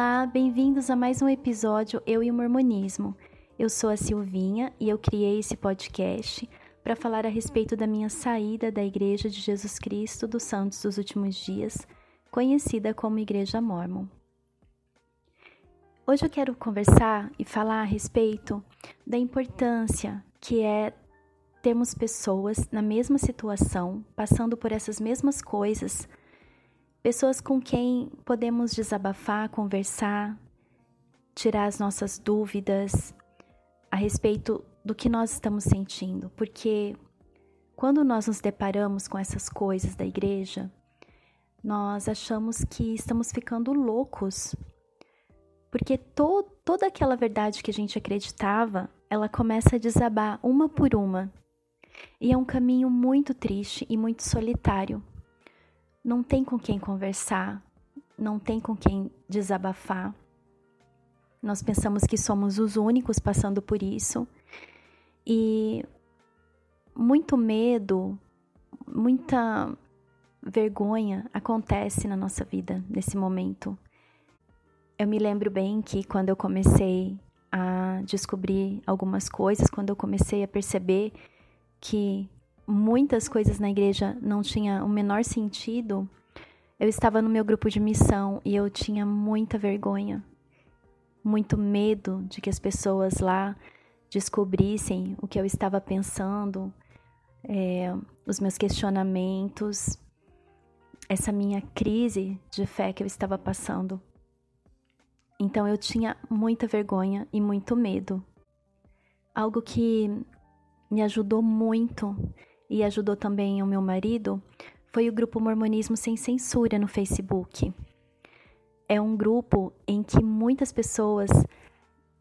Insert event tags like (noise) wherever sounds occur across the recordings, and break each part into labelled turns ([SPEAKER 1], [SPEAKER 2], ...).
[SPEAKER 1] Olá, bem-vindos a mais um episódio Eu e o Mormonismo. Eu sou a Silvinha e eu criei esse podcast para falar a respeito da minha saída da Igreja de Jesus Cristo dos Santos dos Últimos Dias, conhecida como Igreja Mormon. Hoje eu quero conversar e falar a respeito da importância que é termos pessoas na mesma situação, passando por essas mesmas coisas pessoas com quem podemos desabafar, conversar, tirar as nossas dúvidas a respeito do que nós estamos sentindo, porque quando nós nos deparamos com essas coisas da igreja, nós achamos que estamos ficando loucos, porque to toda aquela verdade que a gente acreditava, ela começa a desabar uma por uma. E é um caminho muito triste e muito solitário não tem com quem conversar, não tem com quem desabafar. Nós pensamos que somos os únicos passando por isso e muito medo, muita vergonha acontece na nossa vida nesse momento. Eu me lembro bem que quando eu comecei a descobrir algumas coisas, quando eu comecei a perceber que muitas coisas na igreja não tinha o menor sentido, eu estava no meu grupo de missão e eu tinha muita vergonha, muito medo de que as pessoas lá descobrissem o que eu estava pensando, é, os meus questionamentos, essa minha crise de fé que eu estava passando. Então eu tinha muita vergonha e muito medo. Algo que me ajudou muito e ajudou também o meu marido foi o grupo Mormonismo Sem Censura no Facebook. É um grupo em que muitas pessoas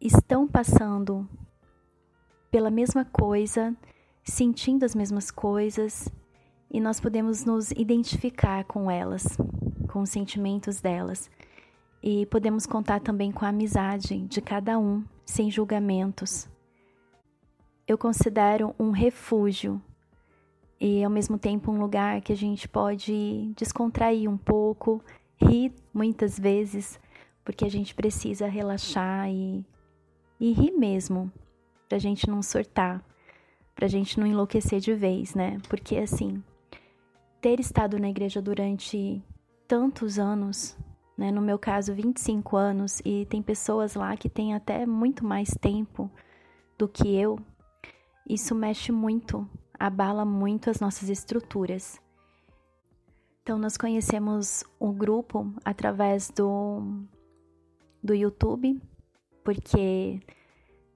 [SPEAKER 1] estão passando pela mesma coisa, sentindo as mesmas coisas, e nós podemos nos identificar com elas, com os sentimentos delas. E podemos contar também com a amizade de cada um, sem julgamentos. Eu considero um refúgio e ao mesmo tempo um lugar que a gente pode descontrair um pouco, rir muitas vezes, porque a gente precisa relaxar e, e rir mesmo, pra gente não surtar, pra gente não enlouquecer de vez, né? Porque assim, ter estado na igreja durante tantos anos, né? No meu caso, 25 anos, e tem pessoas lá que têm até muito mais tempo do que eu, isso mexe muito abala muito as nossas estruturas. Então, nós conhecemos o grupo através do, do YouTube, porque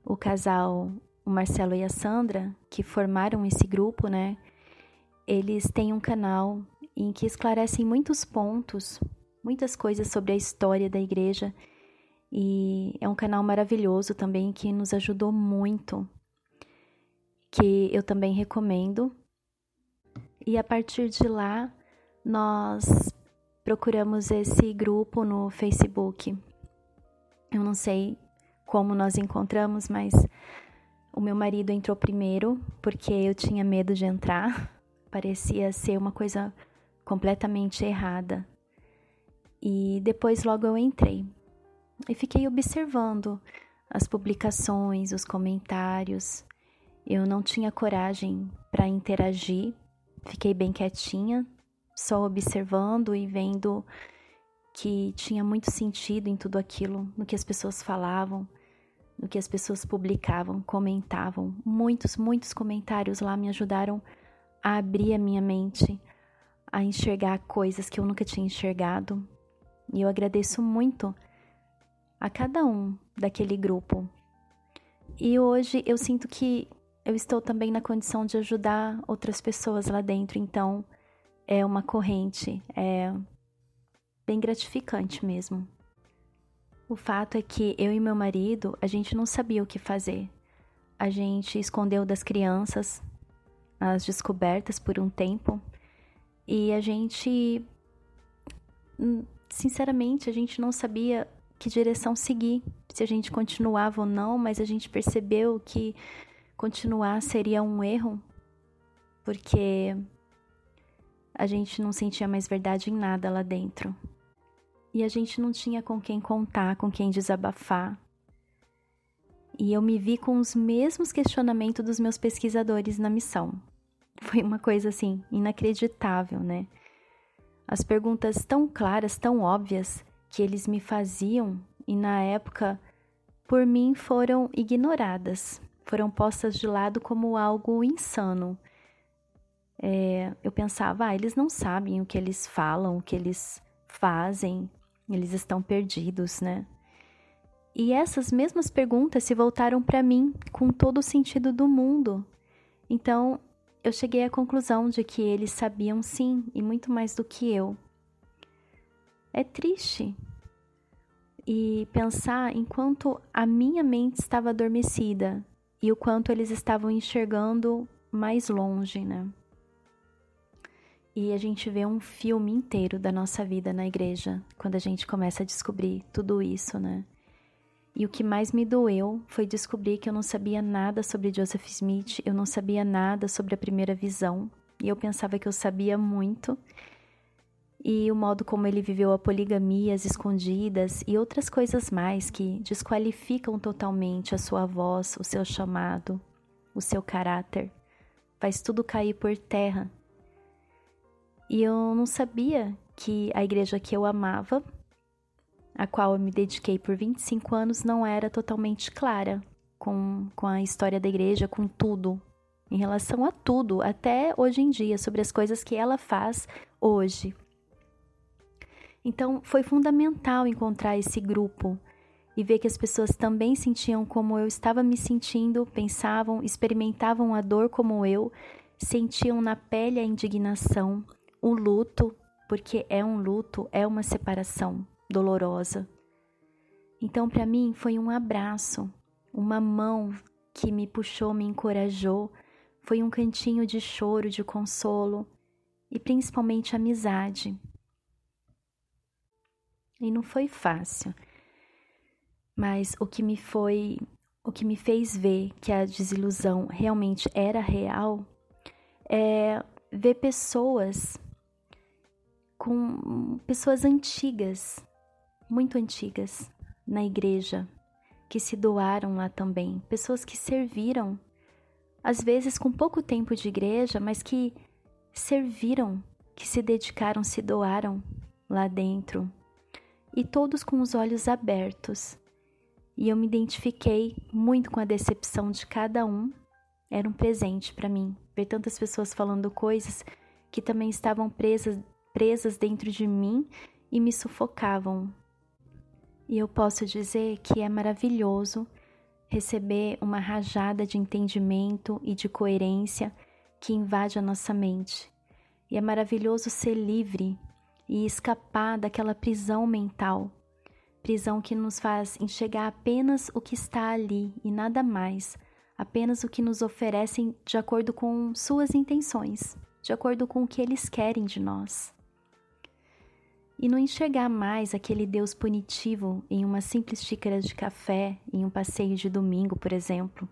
[SPEAKER 1] o casal, o Marcelo e a Sandra, que formaram esse grupo, né? Eles têm um canal em que esclarecem muitos pontos, muitas coisas sobre a história da igreja. E é um canal maravilhoso também que nos ajudou muito que eu também recomendo. E a partir de lá, nós procuramos esse grupo no Facebook. Eu não sei como nós encontramos, mas o meu marido entrou primeiro porque eu tinha medo de entrar. (laughs) Parecia ser uma coisa completamente errada. E depois logo eu entrei. E fiquei observando as publicações, os comentários. Eu não tinha coragem para interagir, fiquei bem quietinha, só observando e vendo que tinha muito sentido em tudo aquilo, no que as pessoas falavam, no que as pessoas publicavam, comentavam. Muitos, muitos comentários lá me ajudaram a abrir a minha mente, a enxergar coisas que eu nunca tinha enxergado. E eu agradeço muito a cada um daquele grupo. E hoje eu sinto que eu estou também na condição de ajudar outras pessoas lá dentro, então é uma corrente, é bem gratificante mesmo. O fato é que eu e meu marido, a gente não sabia o que fazer. A gente escondeu das crianças as descobertas por um tempo e a gente hum, sinceramente, a gente não sabia que direção seguir, se a gente continuava ou não, mas a gente percebeu que continuar seria um erro, porque a gente não sentia mais verdade em nada lá dentro. e a gente não tinha com quem contar, com quem desabafar. E eu me vi com os mesmos questionamentos dos meus pesquisadores na missão. Foi uma coisa assim inacreditável, né? As perguntas tão claras, tão óbvias que eles me faziam e na época por mim foram ignoradas, foram postas de lado como algo insano. É, eu pensava, ah, eles não sabem o que eles falam, o que eles fazem, eles estão perdidos, né? E essas mesmas perguntas se voltaram para mim com todo o sentido do mundo. Então, eu cheguei à conclusão de que eles sabiam sim, e muito mais do que eu. É triste. E pensar enquanto a minha mente estava adormecida e o quanto eles estavam enxergando mais longe, né? E a gente vê um filme inteiro da nossa vida na igreja quando a gente começa a descobrir tudo isso, né? E o que mais me doeu foi descobrir que eu não sabia nada sobre Joseph Smith, eu não sabia nada sobre a primeira visão, e eu pensava que eu sabia muito. E o modo como ele viveu a poligamia, as escondidas e outras coisas mais que desqualificam totalmente a sua voz, o seu chamado, o seu caráter. Faz tudo cair por terra e eu não sabia que a igreja que eu amava, a qual eu me dediquei por 25 anos, não era totalmente clara com, com a história da igreja, com tudo, em relação a tudo, até hoje em dia, sobre as coisas que ela faz hoje. Então, foi fundamental encontrar esse grupo e ver que as pessoas também sentiam como eu estava me sentindo, pensavam, experimentavam a dor como eu, sentiam na pele a indignação, o luto, porque é um luto, é uma separação dolorosa. Então, para mim, foi um abraço, uma mão que me puxou, me encorajou, foi um cantinho de choro, de consolo e principalmente amizade. E não foi fácil, mas o que me foi, o que me fez ver que a desilusão realmente era real é ver pessoas com pessoas antigas, muito antigas, na igreja, que se doaram lá também, pessoas que serviram, às vezes com pouco tempo de igreja, mas que serviram, que se dedicaram, se doaram lá dentro, e todos com os olhos abertos. E eu me identifiquei muito com a decepção de cada um. Era um presente para mim ver tantas pessoas falando coisas que também estavam presas presas dentro de mim e me sufocavam. E eu posso dizer que é maravilhoso receber uma rajada de entendimento e de coerência que invade a nossa mente. E é maravilhoso ser livre e escapar daquela prisão mental, prisão que nos faz enxergar apenas o que está ali e nada mais, apenas o que nos oferecem de acordo com suas intenções, de acordo com o que eles querem de nós e não enxergar mais aquele Deus punitivo em uma simples xícara de café em um passeio de domingo, por exemplo.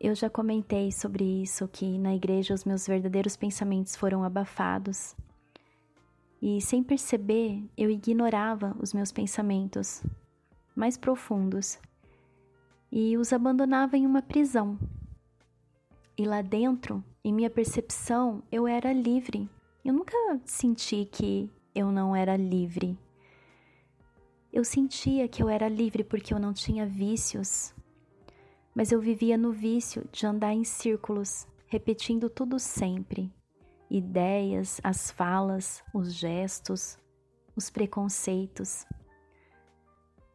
[SPEAKER 1] Eu já comentei sobre isso que na igreja os meus verdadeiros pensamentos foram abafados. E sem perceber, eu ignorava os meus pensamentos mais profundos e os abandonava em uma prisão. E lá dentro, em minha percepção, eu era livre eu nunca senti que eu não era livre. Eu sentia que eu era livre porque eu não tinha vícios, mas eu vivia no vício de andar em círculos, repetindo tudo sempre: ideias, as falas, os gestos, os preconceitos.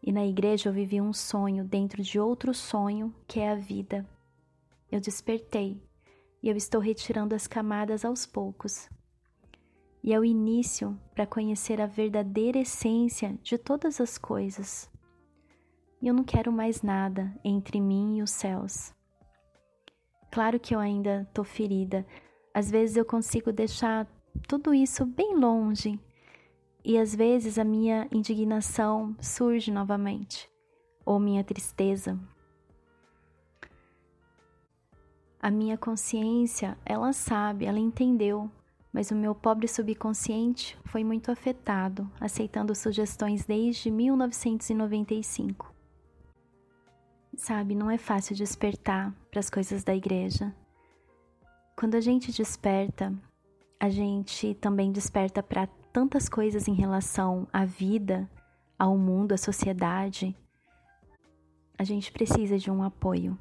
[SPEAKER 1] E na igreja eu vivi um sonho dentro de outro sonho que é a vida. Eu despertei e eu estou retirando as camadas aos poucos e é o início para conhecer a verdadeira essência de todas as coisas. E eu não quero mais nada entre mim e os céus. Claro que eu ainda estou ferida, às vezes eu consigo deixar tudo isso bem longe, e às vezes a minha indignação surge novamente, ou minha tristeza. A minha consciência, ela sabe, ela entendeu mas o meu pobre subconsciente foi muito afetado, aceitando sugestões desde 1995. Sabe, não é fácil despertar para as coisas da igreja. Quando a gente desperta, a gente também desperta para tantas coisas em relação à vida, ao mundo, à sociedade. A gente precisa de um apoio.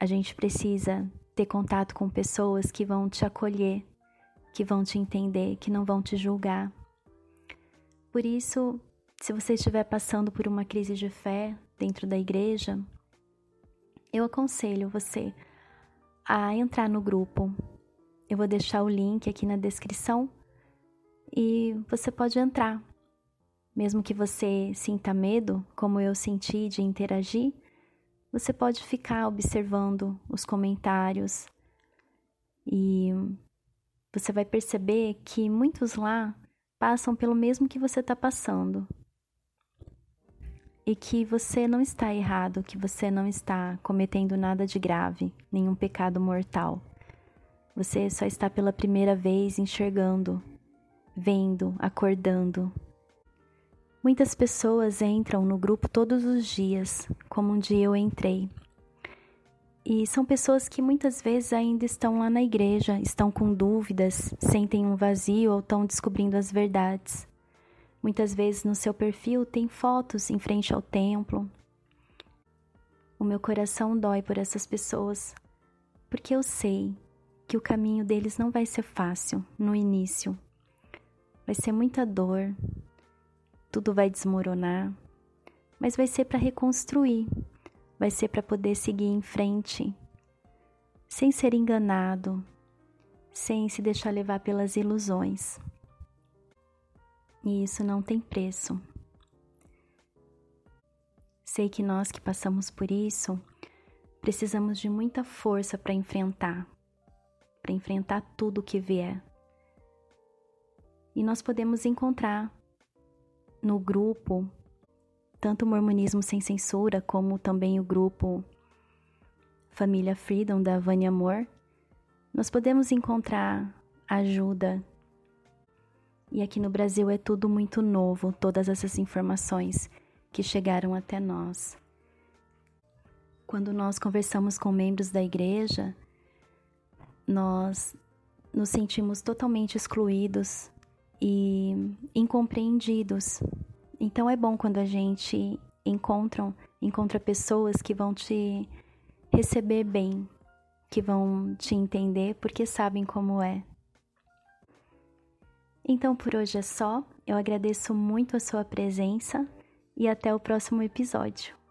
[SPEAKER 1] A gente precisa ter contato com pessoas que vão te acolher, que vão te entender, que não vão te julgar. Por isso, se você estiver passando por uma crise de fé dentro da igreja, eu aconselho você a entrar no grupo. Eu vou deixar o link aqui na descrição e você pode entrar. Mesmo que você sinta medo, como eu senti de interagir, você pode ficar observando os comentários e você vai perceber que muitos lá passam pelo mesmo que você está passando. E que você não está errado, que você não está cometendo nada de grave, nenhum pecado mortal. Você só está pela primeira vez enxergando, vendo, acordando. Muitas pessoas entram no grupo todos os dias, como um dia eu entrei. E são pessoas que muitas vezes ainda estão lá na igreja, estão com dúvidas, sentem um vazio ou estão descobrindo as verdades. Muitas vezes no seu perfil tem fotos em frente ao templo. O meu coração dói por essas pessoas, porque eu sei que o caminho deles não vai ser fácil no início. Vai ser muita dor, tudo vai desmoronar, mas vai ser para reconstruir vai ser para poder seguir em frente, sem ser enganado, sem se deixar levar pelas ilusões. E isso não tem preço. Sei que nós que passamos por isso precisamos de muita força para enfrentar, para enfrentar tudo que vier. E nós podemos encontrar no grupo tanto o Mormonismo Sem Censura como também o grupo Família Freedom da Vânia Amor, nós podemos encontrar ajuda. E aqui no Brasil é tudo muito novo, todas essas informações que chegaram até nós. Quando nós conversamos com membros da igreja, nós nos sentimos totalmente excluídos e incompreendidos então é bom quando a gente encontra, pessoas que vão te receber bem, que vão te entender porque sabem como é. Então por hoje é só. Eu agradeço muito a sua presença e até o próximo episódio.